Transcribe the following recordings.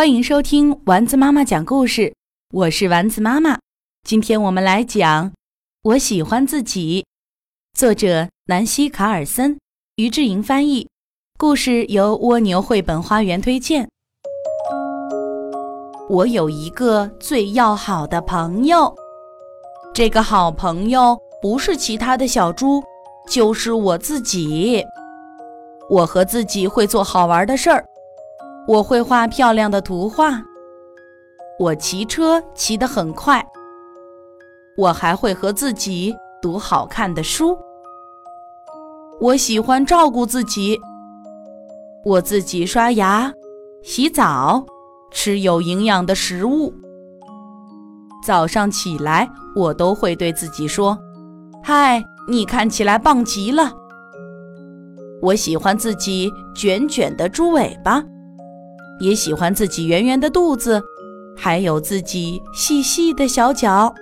欢迎收听丸子妈妈讲故事，我是丸子妈妈。今天我们来讲《我喜欢自己》，作者南希·卡尔森，于志莹翻译。故事由蜗牛绘本花园推荐。我有一个最要好的朋友，这个好朋友不是其他的小猪，就是我自己。我和自己会做好玩的事儿。我会画漂亮的图画，我骑车骑得很快，我还会和自己读好看的书。我喜欢照顾自己，我自己刷牙、洗澡，吃有营养的食物。早上起来，我都会对自己说：“嗨，你看起来棒极了。”我喜欢自己卷卷的猪尾巴。也喜欢自己圆圆的肚子，还有自己细细的小脚。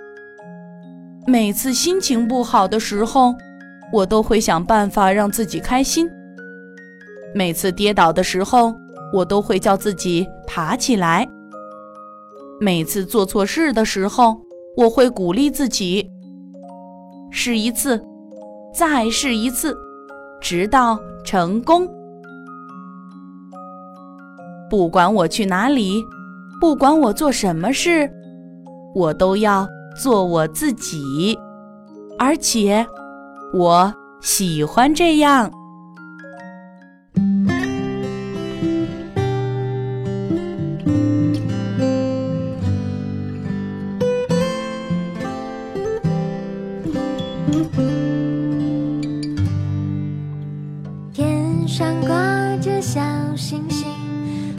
每次心情不好的时候，我都会想办法让自己开心。每次跌倒的时候，我都会叫自己爬起来。每次做错事的时候，我会鼓励自己试一次，再试一次，直到成功。不管我去哪里，不管我做什么事，我都要做我自己，而且我喜欢这样。天上挂着小星星。